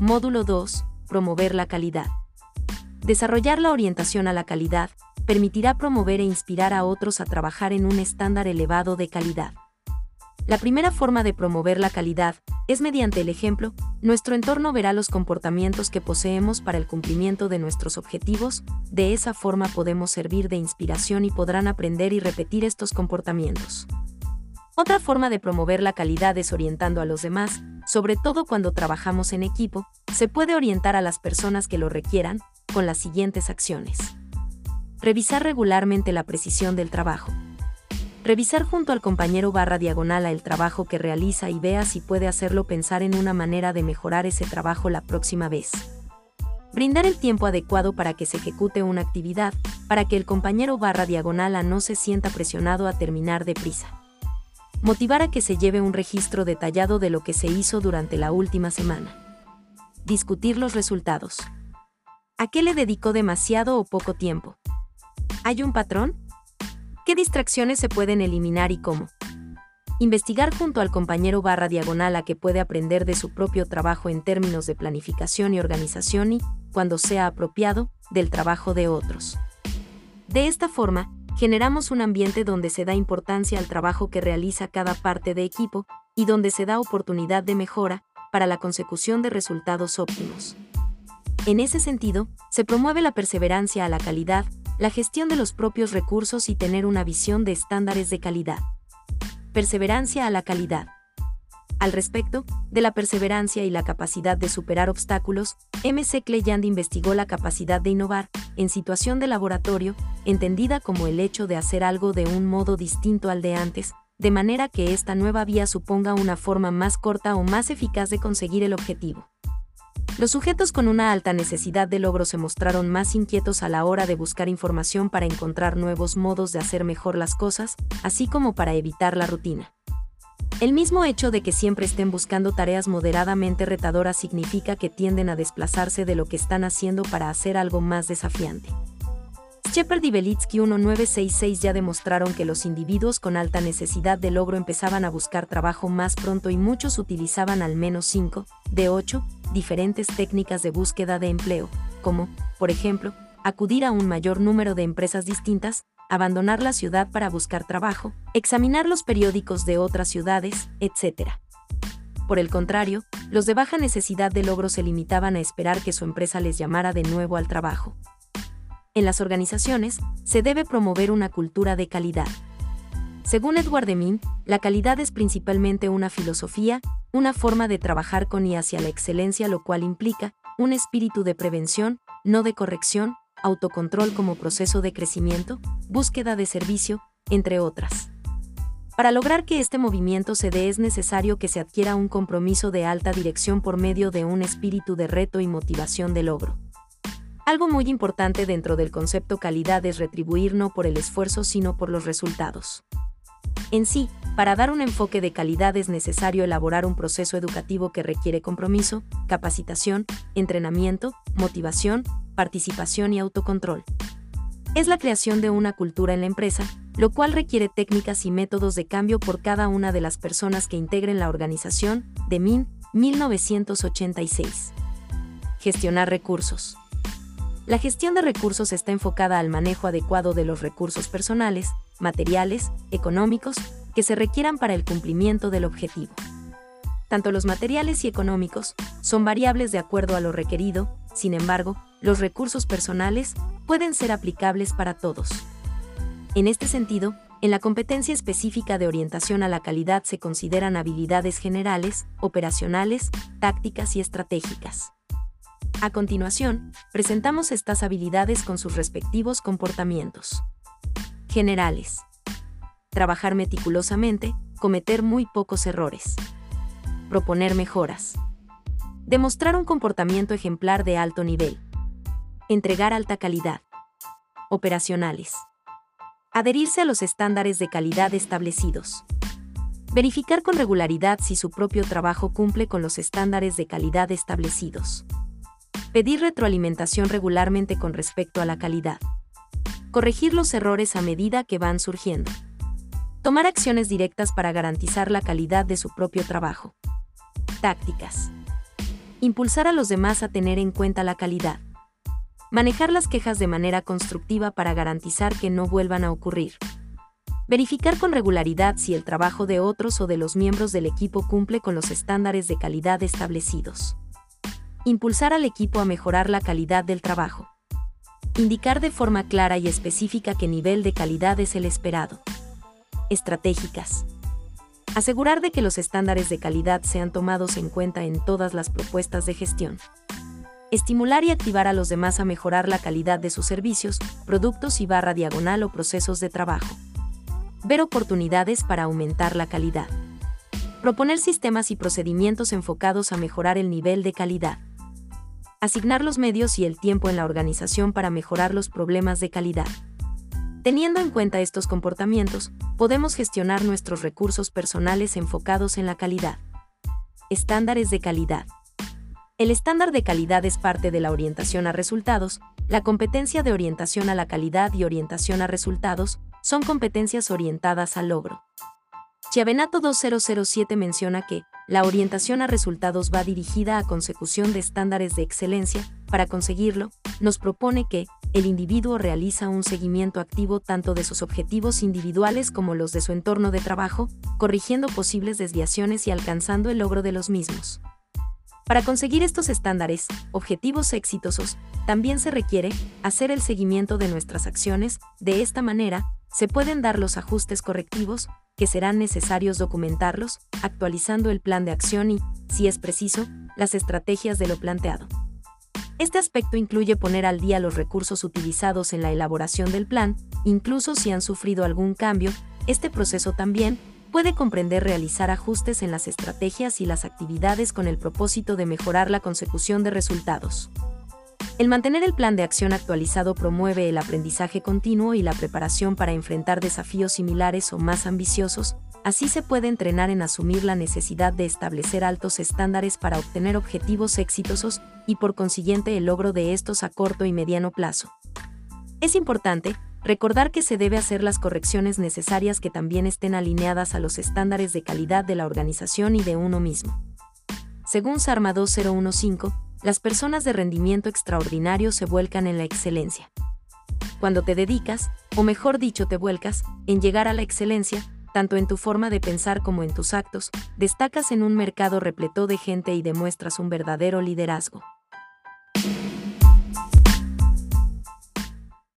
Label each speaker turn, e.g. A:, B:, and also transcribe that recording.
A: Módulo 2. Promover la calidad. Desarrollar la orientación a la calidad permitirá promover e inspirar a otros a trabajar en un estándar elevado de calidad. La primera forma de promover la calidad es mediante el ejemplo, nuestro entorno verá los comportamientos que poseemos para el cumplimiento de nuestros objetivos, de esa forma podemos servir de inspiración y podrán aprender y repetir estos comportamientos. Otra forma de promover la calidad es orientando a los demás, sobre todo cuando trabajamos en equipo, se puede orientar a las personas que lo requieran, con las siguientes acciones. Revisar regularmente la precisión del trabajo. Revisar junto al compañero barra diagonal a el trabajo que realiza y vea si puede hacerlo pensar en una manera de mejorar ese trabajo la próxima vez. Brindar el tiempo adecuado para que se ejecute una actividad, para que el compañero barra diagonal a no se sienta presionado a terminar deprisa. Motivar a que se lleve un registro detallado de lo que se hizo durante la última semana. Discutir los resultados. ¿A qué le dedicó demasiado o poco tiempo? ¿Hay un patrón? ¿Qué distracciones se pueden eliminar y cómo? Investigar junto al compañero barra diagonal a que puede aprender de su propio trabajo en términos de planificación y organización y, cuando sea apropiado, del trabajo de otros. De esta forma, generamos un ambiente donde se da importancia al trabajo que realiza cada parte de equipo y donde se da oportunidad de mejora para la consecución de resultados óptimos. En ese sentido, se promueve la perseverancia a la calidad, la gestión de los propios recursos y tener una visión de estándares de calidad. Perseverancia a la calidad. Al respecto, de la perseverancia y la capacidad de superar obstáculos, MC Cleyand investigó la capacidad de innovar, en situación de laboratorio, entendida como el hecho de hacer algo de un modo distinto al de antes, de manera que esta nueva vía suponga una forma más corta o más eficaz de conseguir el objetivo. Los sujetos con una alta necesidad de logro se mostraron más inquietos a la hora de buscar información para encontrar nuevos modos de hacer mejor las cosas, así como para evitar la rutina. El mismo hecho de que siempre estén buscando tareas moderadamente retadoras significa que tienden a desplazarse de lo que están haciendo para hacer algo más desafiante. Shepard y Belitsky 1966 ya demostraron que los individuos con alta necesidad de logro empezaban a buscar trabajo más pronto y muchos utilizaban al menos 5, de 8, diferentes técnicas de búsqueda de empleo, como, por ejemplo, acudir a un mayor número de empresas distintas, abandonar la ciudad para buscar trabajo, examinar los periódicos de otras ciudades, etc. Por el contrario, los de baja necesidad de logro se limitaban a esperar que su empresa les llamara de nuevo al trabajo. En las organizaciones, se debe promover una cultura de calidad. Según Edward Deming, la calidad es principalmente una filosofía, una forma de trabajar con y hacia la excelencia, lo cual implica un espíritu de prevención, no de corrección, autocontrol como proceso de crecimiento, búsqueda de servicio, entre otras. Para lograr que este movimiento se dé es necesario que se adquiera un compromiso de alta dirección por medio de un espíritu de reto y motivación de logro. Algo muy importante dentro del concepto calidad es retribuir no por el esfuerzo sino por los resultados. En sí, para dar un enfoque de calidad es necesario elaborar un proceso educativo que requiere compromiso, capacitación, entrenamiento, motivación, participación y autocontrol. Es la creación de una cultura en la empresa, lo cual requiere técnicas y métodos de cambio por cada una de las personas que integren la organización, de MIN, 1986. Gestionar recursos. La gestión de recursos está enfocada al manejo adecuado de los recursos personales, materiales, económicos, que se requieran para el cumplimiento del objetivo. Tanto los materiales y económicos son variables de acuerdo a lo requerido, sin embargo, los recursos personales pueden ser aplicables para todos. En este sentido, en la competencia específica de orientación a la calidad se consideran habilidades generales, operacionales, tácticas y estratégicas. A continuación, presentamos estas habilidades con sus respectivos comportamientos. Generales. Trabajar meticulosamente, cometer muy pocos errores. Proponer mejoras. Demostrar un comportamiento ejemplar de alto nivel. Entregar alta calidad. Operacionales. Adherirse a los estándares de calidad establecidos. Verificar con regularidad si su propio trabajo cumple con los estándares de calidad establecidos. Pedir retroalimentación regularmente con respecto a la calidad. Corregir los errores a medida que van surgiendo. Tomar acciones directas para garantizar la calidad de su propio trabajo. Tácticas. Impulsar a los demás a tener en cuenta la calidad. Manejar las quejas de manera constructiva para garantizar que no vuelvan a ocurrir. Verificar con regularidad si el trabajo de otros o de los miembros del equipo cumple con los estándares de calidad establecidos. Impulsar al equipo a mejorar la calidad del trabajo. Indicar de forma clara y específica qué nivel de calidad es el esperado. Estratégicas. Asegurar de que los estándares de calidad sean tomados en cuenta en todas las propuestas de gestión. Estimular y activar a los demás a mejorar la calidad de sus servicios, productos y barra diagonal o procesos de trabajo. Ver oportunidades para aumentar la calidad. Proponer sistemas y procedimientos enfocados a mejorar el nivel de calidad. Asignar los medios y el tiempo en la organización para mejorar los problemas de calidad. Teniendo en cuenta estos comportamientos, podemos gestionar nuestros recursos personales enfocados en la calidad. Estándares de calidad. El estándar de calidad es parte de la orientación a resultados, la competencia de orientación a la calidad y orientación a resultados son competencias orientadas al logro. Chiavenato 2007 menciona que, la orientación a resultados va dirigida a consecución de estándares de excelencia, para conseguirlo, nos propone que, el individuo realiza un seguimiento activo tanto de sus objetivos individuales como los de su entorno de trabajo, corrigiendo posibles desviaciones y alcanzando el logro de los mismos. Para conseguir estos estándares, objetivos exitosos, también se requiere hacer el seguimiento de nuestras acciones, de esta manera, se pueden dar los ajustes correctivos, que serán necesarios documentarlos, actualizando el plan de acción y, si es preciso, las estrategias de lo planteado. Este aspecto incluye poner al día los recursos utilizados en la elaboración del plan, incluso si han sufrido algún cambio, este proceso también puede comprender realizar ajustes en las estrategias y las actividades con el propósito de mejorar la consecución de resultados. El mantener el plan de acción actualizado promueve el aprendizaje continuo y la preparación para enfrentar desafíos similares o más ambiciosos, así se puede entrenar en asumir la necesidad de establecer altos estándares para obtener objetivos exitosos y por consiguiente el logro de estos a corto y mediano plazo. Es importante, recordar que se debe hacer las correcciones necesarias que también estén alineadas a los estándares de calidad de la organización y de uno mismo. Según SARMA 2015, las personas de rendimiento extraordinario se vuelcan en la excelencia. Cuando te dedicas, o mejor dicho te vuelcas, en llegar a la excelencia, tanto en tu forma de pensar como en tus actos, destacas en un mercado repleto de gente y demuestras un verdadero liderazgo.